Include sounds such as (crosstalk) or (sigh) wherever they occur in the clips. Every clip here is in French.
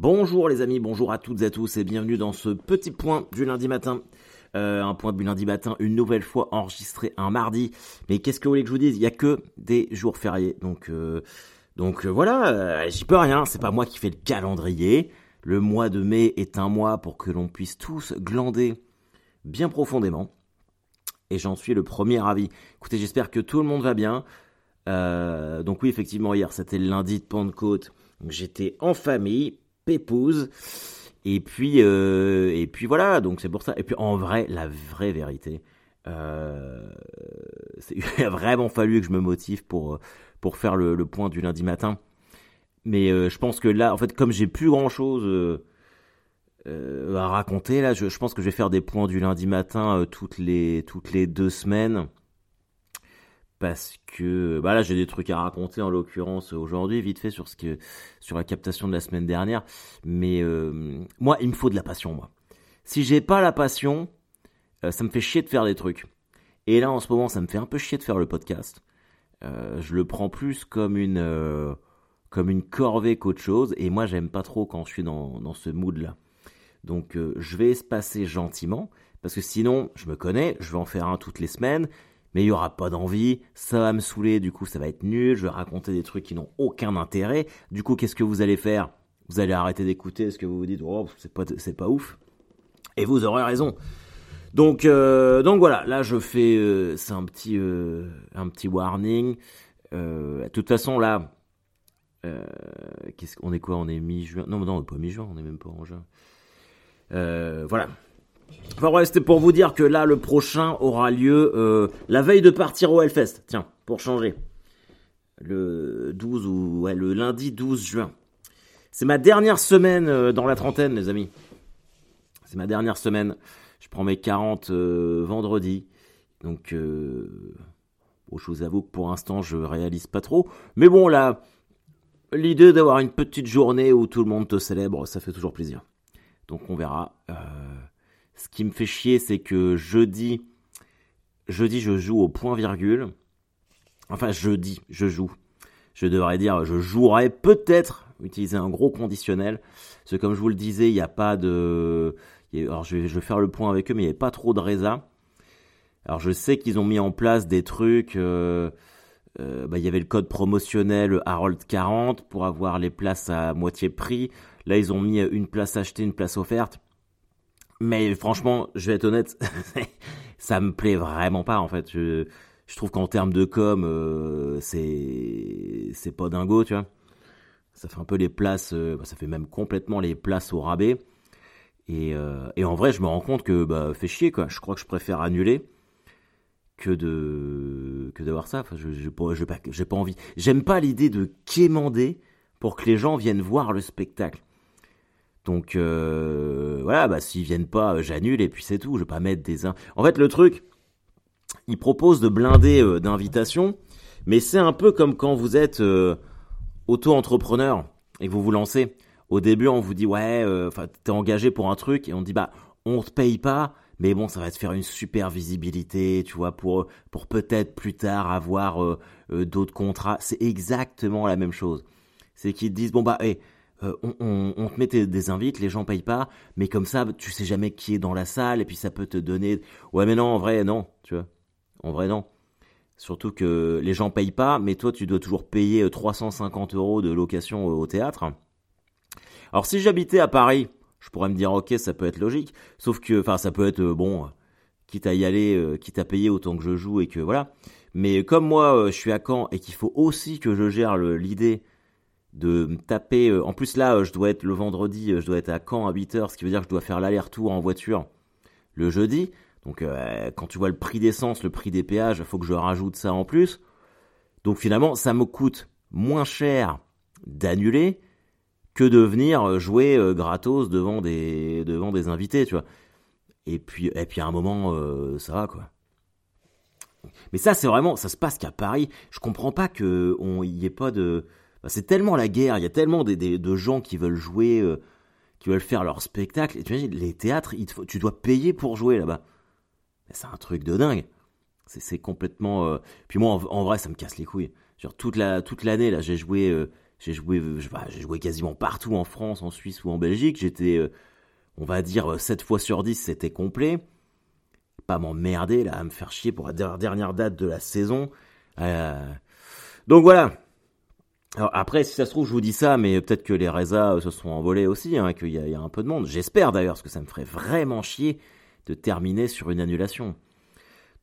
Bonjour les amis, bonjour à toutes et à tous et bienvenue dans ce petit point du lundi matin. Euh, un point du lundi matin, une nouvelle fois enregistré un mardi. Mais qu'est-ce que vous voulez que je vous dise? Il n'y a que des jours fériés. Donc, euh, donc euh, voilà, j'y peux rien. C'est pas moi qui fais le calendrier. Le mois de mai est un mois pour que l'on puisse tous glander bien profondément. Et j'en suis le premier avis. Écoutez, j'espère que tout le monde va bien. donc oui, effectivement, hier, c'était le lundi de Pentecôte. J'étais en famille, pépouse. Et puis, euh, et puis voilà, donc c'est pour ça. Et puis en vrai, la vraie vérité, euh, (laughs) il a vraiment fallu que je me motive pour, pour faire le, point du lundi matin. Mais euh, je pense que là, en fait, comme j'ai plus grand chose à raconter, là, je, je, pense que je vais faire des points du lundi matin toutes, les, toutes les deux semaines parce que bah là j'ai des trucs à raconter en l'occurrence aujourd'hui vite fait sur ce que sur la captation de la semaine dernière. Mais euh, moi il me faut de la passion moi. Si j'ai pas la passion euh, ça me fait chier de faire des trucs. Et là en ce moment ça me fait un peu chier de faire le podcast. Euh, je le prends plus comme une comme une corvée qu'autre chose. Et moi j'aime pas trop quand je suis dans, dans ce mood là donc je vais se passer gentiment parce que sinon je me connais je vais en faire un toutes les semaines il y aura pas d'envie, ça va me saouler, du coup ça va être nul, je vais raconter des trucs qui n'ont aucun intérêt. Du coup, qu'est-ce que vous allez faire? Vous allez arrêter d'écouter ce que vous vous dites, oh, c'est pas, c'est pas ouf. Et vous aurez raison. Donc, euh, voilà, là je fais, euh, c'est un petit, euh, un petit warning. de toute façon là, qu'est-ce qu'on est quoi? On est mi-juin? Non, non, on est pas mi-juin, on est même pas en juin. voilà, Enfin ouais, c'était pour vous dire que là, le prochain aura lieu euh, la veille de partir au Hellfest. Tiens, pour changer. Le 12 ou ouais, le lundi 12 juin. C'est ma dernière semaine euh, dans la trentaine, les amis. C'est ma dernière semaine. Je prends mes 40 euh, vendredi. Donc, bon, je vous avoue que pour l'instant, je réalise pas trop. Mais bon, là, l'idée d'avoir une petite journée où tout le monde te célèbre, ça fait toujours plaisir. Donc, on verra. Ce qui me fait chier, c'est que jeudi, jeudi, je joue au point virgule. Enfin, jeudi, je joue. Je devrais dire, je jouerai peut-être utiliser un gros conditionnel. Parce que comme je vous le disais, il n'y a pas de... Alors je vais, faire le point avec eux, mais il n'y a pas trop de résa. Alors je sais qu'ils ont mis en place des trucs... Euh, euh, bah, il y avait le code promotionnel Harold 40 pour avoir les places à moitié prix. Là, ils ont mis une place achetée, une place offerte. Mais franchement, je vais être honnête, (laughs) ça me plaît vraiment pas en fait. Je, je trouve qu'en termes de com, euh, c'est c'est pas dingo, tu vois. Ça fait un peu les places, euh, bah, ça fait même complètement les places au rabais. Et, euh, et en vrai, je me rends compte que bah fait chier quoi. Je crois que je préfère annuler que de que d'avoir ça. Enfin, je j'ai pas j'ai pas, pas envie. J'aime pas l'idée de quémander pour que les gens viennent voir le spectacle. Donc euh, voilà, bah, s'ils viennent pas, euh, j'annule et puis c'est tout. Je vais pas mettre des. En fait, le truc, il propose de blinder euh, d'invitations, mais c'est un peu comme quand vous êtes auto-entrepreneur et vous vous lancez. Au début, on vous dit ouais, enfin t'es engagé pour un truc et on dit bah on te paye pas, mais bon ça va te faire une super visibilité, tu vois, pour pour peut-être plus tard avoir d'autres contrats. C'est exactement la même chose. C'est qu'ils te disent bon bah hey, euh, on, te met des invites, les gens payent pas, mais comme ça, tu sais jamais qui est dans la salle, et puis ça peut te donner. Ouais, mais non, en vrai, non, tu vois. En vrai, non. Surtout que les gens payent pas, mais toi, tu dois toujours payer 350 euh, euros de location au théâtre. Alors, si j'habitais à Paris, je pourrais me dire, ok, ça peut être logique. Sauf que, enfin, ça peut être euh, bon, quitte à y aller, quitte à payer autant que je joue et que voilà. Mais comme moi, je suis à Caen et qu'il faut aussi que je gère l'idée de taper. Euh, en plus là, euh, je dois être le vendredi, euh, je dois être à Caen à 8h, ce qui veut dire que je dois faire l'aller-retour en voiture le jeudi. Donc quand tu vois le prix d'essence, le prix des péages, il faut que je rajoute ça en plus. Donc finalement, ça me coûte moins cher d'annuler que de venir jouer gratos devant des devant des invités, tu vois. Et puis et puis à un moment ça va quoi. Mais ça c'est vraiment ça se passe qu'à Paris, je comprends pas que on y ait pas de c'est tellement la guerre, il y a tellement de gens qui veulent jouer, euh, qui veulent faire leur spectacle. Et tu imagines, les théâtres, tu dois payer pour jouer là-bas. C'est un truc de dingue. C'est complètement. Euh, puis moi, en, vrai, ça me casse les couilles. Genre toute la toute l'année là, j'ai joué. Euh, j'ai joué, bah, j'ai joué quasiment partout en France, en Suisse ou en Belgique. J'étais, on va dire, 7 fois sur 10, c'était complet. Pas m'emmerder là, à me faire chier pour la dernière date de la saison. donc voilà. Alors après, si ça se trouve, je vous dis ça, mais peut-être que les Reza se sont envolés aussi, hein, qu'il y, y, a un peu de monde. J'espère d'ailleurs, parce que ça me ferait vraiment chier de terminer sur une annulation.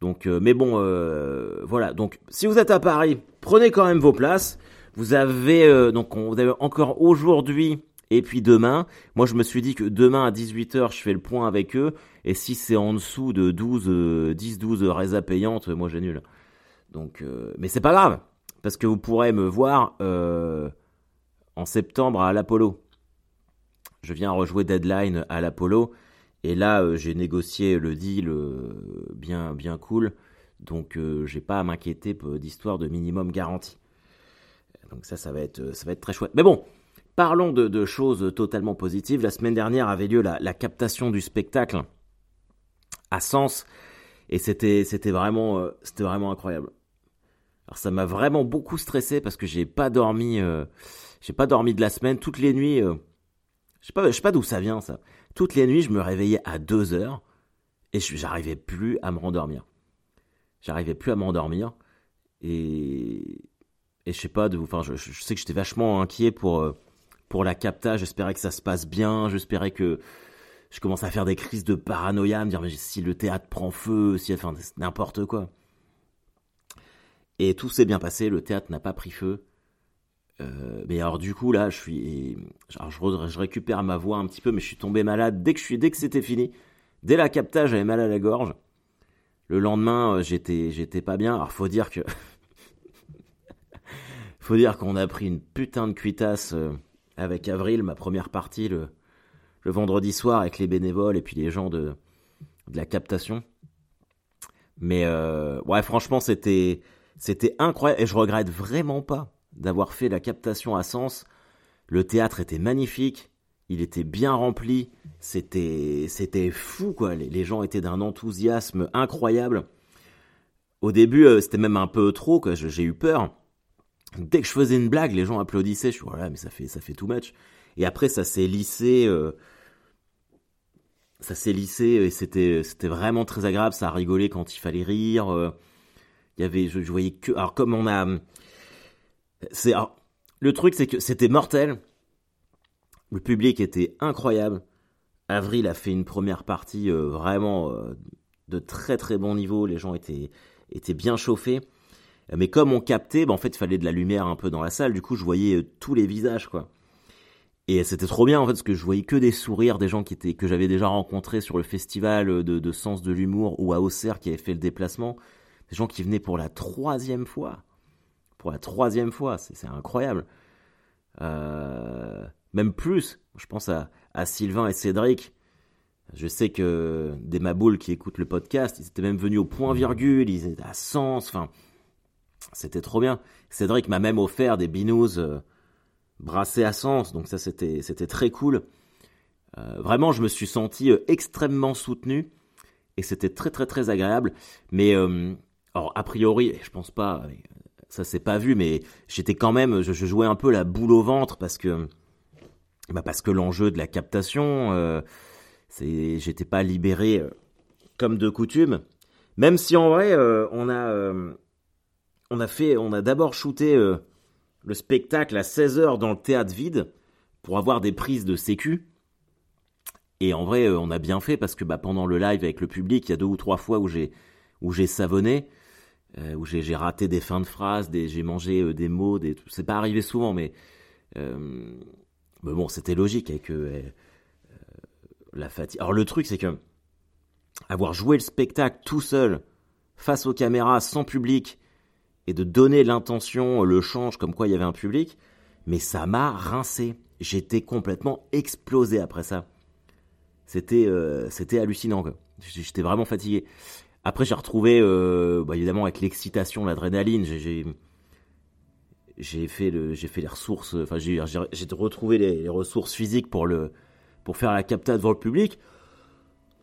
Donc, euh, mais bon, euh, voilà. Donc, si vous êtes à Paris, prenez quand même vos places. Vous avez euh, donc vous avez encore aujourd'hui et puis demain. Moi, je me suis dit que demain à 18h, je fais le point avec eux. Et si c'est en dessous de 12, 10, 12 résas payantes, moi j'annule. Donc, mais c'est pas grave parce que vous pourrez me voir en septembre à l'Apollo. Je viens rejouer Deadline à l'Apollo et là, euh, j'ai négocié le deal euh, bien, bien cool. Donc, euh, j'ai pas à m'inquiéter d'histoire de minimum garantie. Donc ça, ça va être, ça va être très chouette. Mais bon, parlons de, choses totalement positives. La semaine dernière avait lieu la, captation du spectacle à Sens. Et vraiment, c'était vraiment incroyable. Ça m'a vraiment beaucoup stressé parce que j'ai pas dormi, j'ai pas dormi de la semaine toutes les nuits. je sais pas, je sais pas d'où ça vient ça. Toutes les nuits, je me réveillais à 2 heures et j'arrivais plus à me rendormir. J'arrivais plus à m'endormir et et je sais pas de enfin je, je sais que j'étais vachement inquiet pour euh, pour la capta, j'espérais que ça se passe bien, j'espérais que je commence à faire des crises de paranoïa, me dire si le théâtre prend feu, si enfin n'importe quoi. Et tout s'est bien passé, le théâtre n'a pas pris feu. Euh, mais alors du coup là, je suis, je, récupère ma voix un petit peu, mais je suis tombé malade dès que je suis, dès que c'était fini. Dès la captage, j'avais mal à la gorge. Le lendemain, euh, j'étais, pas bien. Alors faut dire que, (laughs) faut dire qu'on a pris une putain de cuitasse euh, avec Avril, ma première partie le, le vendredi soir avec les bénévoles et puis les gens de la captation. Mais ouais, franchement, c'était, c'était incroyable et je regrette vraiment pas d'avoir fait la captation à Sens. Le théâtre était magnifique, il était bien rempli, c'était c'était fou quoi. Les, gens étaient d'un enthousiasme incroyable. Au début, euh, c'était même un peu trop quoi. J'ai eu peur. Dès que je faisais une blague, les gens applaudissaient. Je suis voilà, mais ça fait ça fait. Et après, ça s'est lissé. Euh, ça s'est lissé et c'était c'était vraiment très agréable. Ça a rigolé quand il fallait rire. Euh, il y avait, je, voyais que. Alors comme on a c'est le truc, c'est que c'était mortel. Le public était incroyable. Avril a fait une première partie euh, vraiment euh, de très très bon niveau. Les gens étaient étaient bien chauffés. Mais comme on captait, bah, en fait, il fallait de la lumière un peu dans la salle. Du coup, je voyais euh, tous les visages, quoi. Et c'était trop bien en fait parce que je voyais que des sourires des gens qui étaient que j'avais déjà rencontrés sur le festival de, de sens de l'humour ou à Auxerre qui avaient fait le déplacement, des gens qui venaient pour la troisième fois pour la troisième fois. C'est incroyable. Euh, même plus, je pense à, Sylvain et Cédric. Je sais que des maboules qui écoutent le podcast, ils étaient même venus au point virgule, ils étaient à Sens, enfin, c'était trop bien. Cédric m'a même offert des binous euh, brassés à Sens, donc ça c'était très cool. Euh, vraiment, je me suis senti extrêmement soutenu et c'était très très très agréable. Mais alors a priori, je pense pas, ça s'est pas vu, mais j'étais quand même, je, jouais un peu la boule au ventre parce que, bah parce que l'enjeu de la captation, euh, c'est, j'étais pas libéré euh, comme de coutume. Même si en vrai, euh, on a, on a fait, on a d'abord shooté le spectacle à 16h dans le théâtre vide pour avoir des prises de sécu. Et en vrai, on a bien fait parce que bah, pendant le live avec le public, il y a deux ou trois fois où j'ai où j'ai savonné. Euh, où j'ai raté des fins de phrases, j'ai mangé euh, des mots, des, c'est pas arrivé souvent, mais, euh, mais bon, c'était logique avec la fatigue. Alors le truc, c'est que avoir joué le spectacle tout seul, face aux caméras, sans public, et de donner l'intention, le change, comme quoi il y avait un public, mais ça m'a rincé. J'étais complètement explosé après ça. C'était c'était hallucinant. J'étais vraiment fatigué. Après, j'ai retrouvé, euh, bah, évidemment, avec l'excitation, l'adrénaline, j'ai j'ai fait le j'ai fait les ressources enfin j'ai j'ai retrouvé les, ressources physiques pour le pour faire la capta devant le public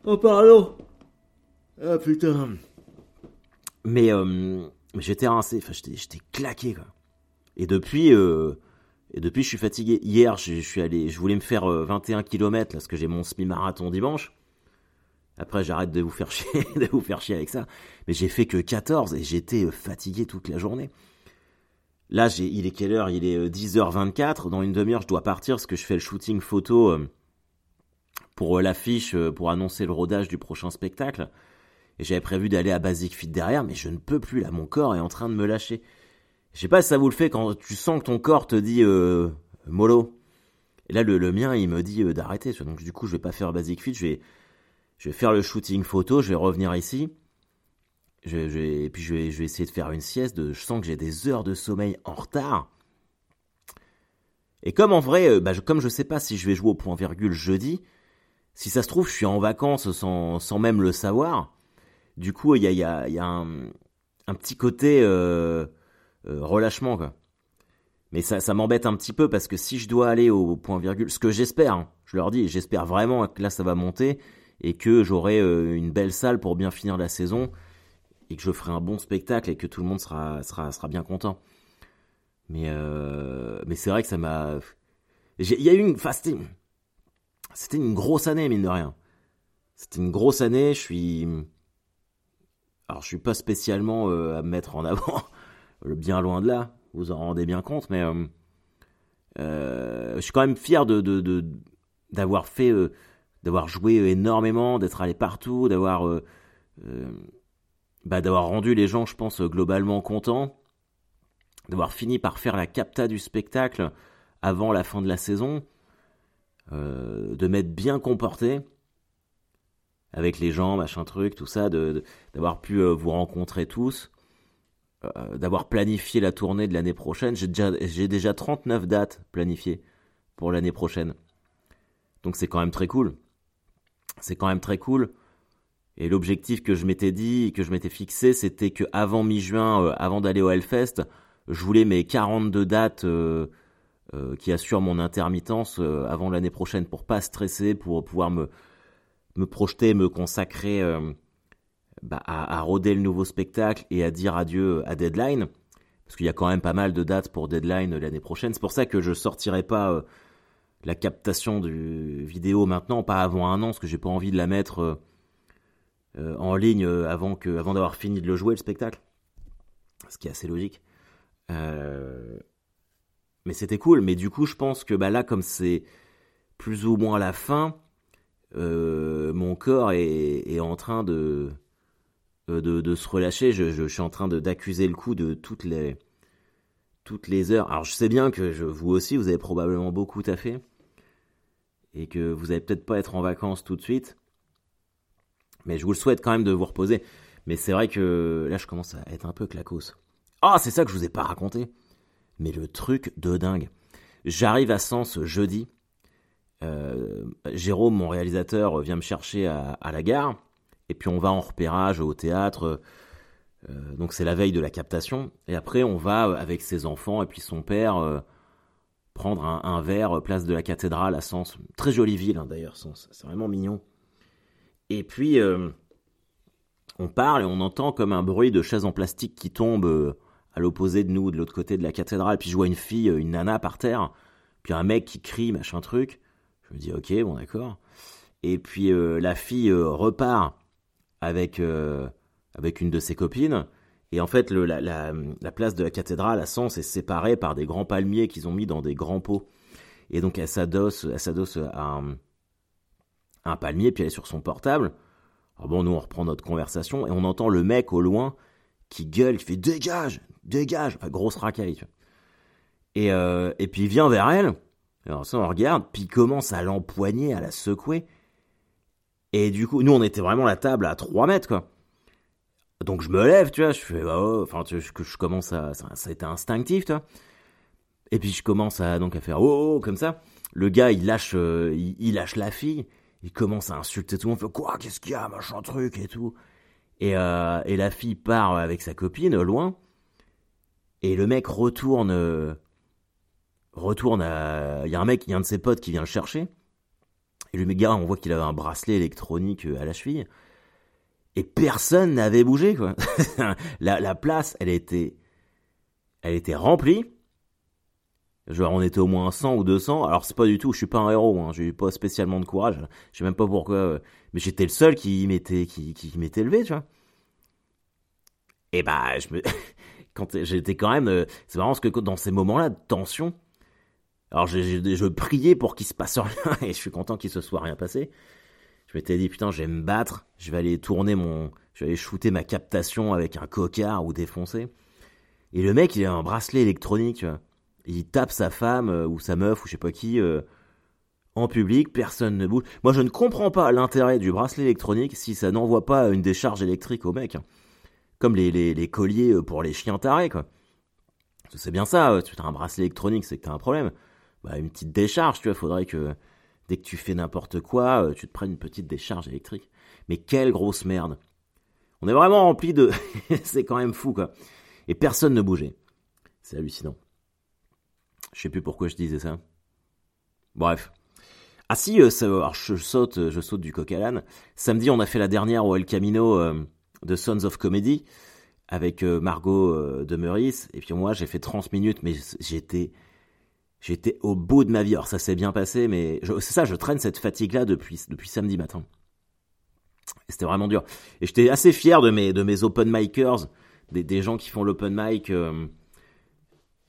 oh pardon ah putain mais euh, j'étais rincé enfin j'étais claqué quoi et depuis euh, Et depuis, je suis fatigué. Hier, je, suis allé, je voulais me faire 21 km parce que j'ai mon semi-marathon dimanche. Après, j'arrête (laughs) de vous faire chier, avec ça. Mais j'ai fait que 14 et j'étais fatigué toute la journée. Là, il est quelle heure? Il est 10h24. Dans une demi-heure, je dois partir parce que je fais le shooting photo pour l'affiche, pour annoncer le rodage du prochain spectacle. Et j'avais prévu d'aller à Basic Fit derrière, mais je ne peux plus, là, mon corps est en train de me lâcher. Je sais pas si ça vous le fait quand tu sens que ton corps te dit euh, mollo. Et là, le, le, mien, il me dit euh, d'arrêter. Donc, du coup, je vais pas faire Basic Fit, je vais, je vais faire le shooting photo, je vais revenir ici. Et puis, je vais, essayer de faire une sieste. Je sens que j'ai des heures de sommeil en retard. Et comme en vrai, euh, bah, je, comme je sais pas si je vais jouer au point virgule jeudi, si ça se trouve, je suis en vacances sans, sans même le savoir. Du coup, il y a, un, petit côté euh, euh, relâchement, quoi. Mais ça, ça m'embête un petit peu parce que si je dois aller au point virgule, ce que j'espère, hein, je leur dis, j'espère vraiment que là ça va monter et que j'aurai euh, une belle salle pour bien finir la saison et que je ferai un bon spectacle et que tout le monde sera, sera, sera bien content. Mais, euh, mais c'est vrai que ça m'a. Il y a eu une. Enfin, c'était une grosse année, mine de rien. C'était une grosse année, je suis. Alors, je suis pas spécialement euh, à me mettre en avant, (laughs) bien loin de là, vous en rendez bien compte, mais je suis quand même fier de d'avoir fait, d'avoir joué énormément, d'être allé partout, d'avoir bah, d'avoir rendu les gens, je pense, globalement contents, d'avoir fini par faire la capta du spectacle avant la fin de la saison, de m'être bien comporté avec les gens, machin truc, tout ça, d'avoir pu euh, vous rencontrer tous, euh, d'avoir planifié la tournée de l'année prochaine. J'ai déjà, déjà 39 dates planifiées pour l'année prochaine. Donc c'est quand même très cool. C'est quand même très cool. Et l'objectif que je m'étais dit, que je m'étais fixé, c'était que avant mi-juin, euh, avant d'aller au Hellfest, je voulais mes 42 dates qui assurent mon intermittence avant l'année prochaine pour pas stresser, pour pouvoir me, projeter, me consacrer euh, bah, à, à, roder le nouveau spectacle et à dire adieu à Deadline, parce qu'il y a quand même pas mal de dates pour Deadline l'année prochaine. C'est pour ça que je sortirai pas euh, la captation du vidéo maintenant, pas avant un an, parce que j'ai pas envie de la mettre euh, en ligne avant que, avant d'avoir fini de le jouer le spectacle, ce qui est assez logique. mais c'était cool. Mais du coup, je pense que bah, là, comme c'est plus ou moins la fin, euh, mon corps est, en train de, euh, se relâcher. Je, suis en train d'accuser le coup de toutes les, toutes les heures. Alors je sais bien que vous aussi, vous avez probablement beaucoup taffé et que vous allez peut-être pas être en vacances tout de suite. Mais je vous le souhaite quand même de vous reposer. Mais c'est vrai que là, je commence à être un peu clacos. Ah, c'est ça que je vous ai pas raconté. Mais le truc de dingue. J'arrive à Sens jeudi. Euh, Jérôme, mon réalisateur, vient me chercher à, la gare, et puis on va en repérage au théâtre. Euh, donc c'est la veille de la captation, et après on va avec ses enfants et puis son père euh, prendre un, verre place de la cathédrale à Sens. Très jolie ville hein, d'ailleurs, Sens, c'est vraiment mignon. Et puis on parle et on entend comme un bruit de chaises en plastique qui tombe à l'opposé de nous, de l'autre côté de la cathédrale. Puis je vois une fille, une nana par terre, puis un mec qui crie, machin truc. Je me dis ok, bon d'accord. Et puis euh, la fille euh, repart avec euh, avec une de ses copines. Et en fait, la, la, la, place de la cathédrale à Sens est séparée par des grands palmiers qu'ils ont mis dans des grands pots. Et donc elle s'adosse, elle s'adosse à un, un, palmier, puis elle est sur son portable. Alors bon, nous on reprend notre conversation et on entend le mec au loin qui gueule, qui fait dégage, dégage, grosse racaille. Et, et puis il vient vers elle alors ça, on regarde, puis il commence à l'empoigner, à la secouer. Et du coup, nous, on était vraiment la table à 3 mètres, quoi. Donc je me lève, tu vois, je fais, bah, oh, enfin, tu je, je commence à, ça, a été instinctif, tu vois. Et puis je commence à, donc, à faire, oh, oh, oh comme ça. Le gars, il lâche, euh, il, lâche la fille, il commence à insulter tout le monde, fait, quoi, qu'est-ce qu'il y a, machin truc et tout. Et, euh, et la fille part avec sa copine, loin. Et le mec retourne, euh, retourne. Il y a un mec, il y a un de ses potes qui vient le chercher. Et le gars, on voit qu'il avait un bracelet électronique à la cheville. Et personne n'avait bougé, quoi. (laughs) la, la, place, elle était, elle était remplie. Genre, on était au moins 100 ou 200. Alors, c'est pas du tout, je suis pas un héros, hein. j'ai pas spécialement de courage. Je sais même pas pourquoi. euh, mais j'étais le seul qui m'était, qui, qui m'était levé, tu vois. Et bah, je (laughs) quand j'étais quand même, euh, c'est marrant parce que dans ces moments-là de tension, alors je, je, je priais pour qu'il se passe rien (laughs) et je suis content qu'il se soit rien passé. Je m'étais dit putain, je vais me battre, je vais aller tourner mon, je vais aller shooter ma captation avec un cocard ou défoncer. Et le mec, il a un bracelet électronique. Il tape sa femme euh, ou sa meuf ou je sais pas qui euh, en public, personne ne bouge. Moi, je ne comprends pas l'intérêt du bracelet électronique si ça n'envoie pas une décharge électrique au mec. Comme les, colliers euh, pour les chiens tarés, quoi. C'est bien ça, tu as un bracelet électronique, c'est que t'as un problème. Bah, une petite décharge, tu vois, faudrait que dès que tu fais n'importe quoi, euh, tu te prennes une petite décharge électrique. Mais quelle grosse merde. On est vraiment rempli de... (laughs) c'est quand même fou, quoi. Et personne ne bougeait. C'est hallucinant. Je sais plus pourquoi je disais ça. Bref. Ah si, euh, je saute, je saute du coq à l'âne. Samedi, on a fait la dernière au El Camino euh, de Sons of Comedy avec euh, Margot euh, de Meurice. Et puis moi, j'ai fait 30 minutes, mais j'étais, j'étais au bout de ma vie. Alors ça s'est bien passé, mais c'est ça, je traîne cette fatigue-là depuis, depuis samedi matin. C'était vraiment dur. Et j'étais assez fier de mes, de mes open micers, des, des gens qui font l'open mic euh,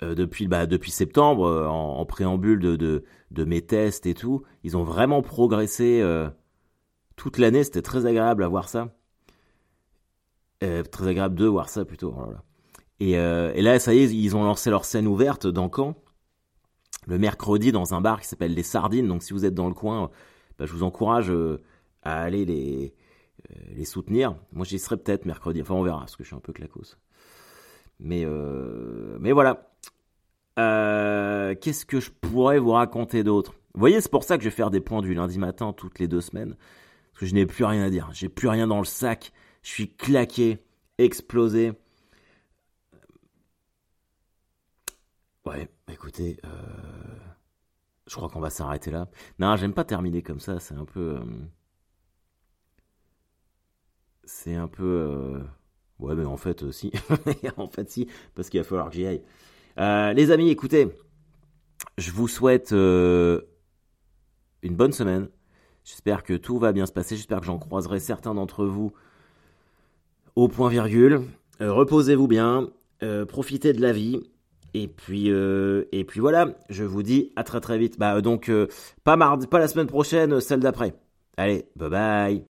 euh, depuis, bah, depuis septembre, euh, en, préambule de, de, mes tests et tout. Ils ont vraiment progressé toute l'année. C'était très agréable à voir ça. Très agréable de voir ça plutôt. Oh. Et, et là, ça y est, ils ont lancé leur scène ouverte dans Caen le mercredi dans un bar qui s'appelle Les Sardines. Donc si vous êtes dans le coin, bah, je vous encourage euh, à aller les, euh, les soutenir. Moi j'y serai peut-être mercredi. Enfin on verra parce que je suis un peu clacos. Mais, euh, mais voilà. Qu'est-ce que je pourrais vous raconter d'autre? Vous voyez, c'est pour ça que je vais faire des points du lundi matin toutes les deux semaines. Parce que je n'ai plus rien à dire. J'ai plus rien dans le sac. Je suis claqué, explosé. Ouais, écoutez, euh, je crois qu'on va s'arrêter là. Non, j'aime pas terminer comme ça, c'est un peu... euh, c'est un peu... euh, Ouais, mais en fait, euh, si. (laughs) en fait, si, parce qu'il va falloir que j'y aille. Euh, les amis, écoutez, je vous souhaite une bonne semaine. J'espère que tout va bien se passer. J'espère que j'en croiserai certains d'entre vous au point virgule. Reposez-vous bien, profitez de la vie. Et puis, euh, et puis voilà, je vous dis à très très vite. Bah donc, euh, pas mardi, pas la semaine prochaine, celle d'après. Allez, bye bye.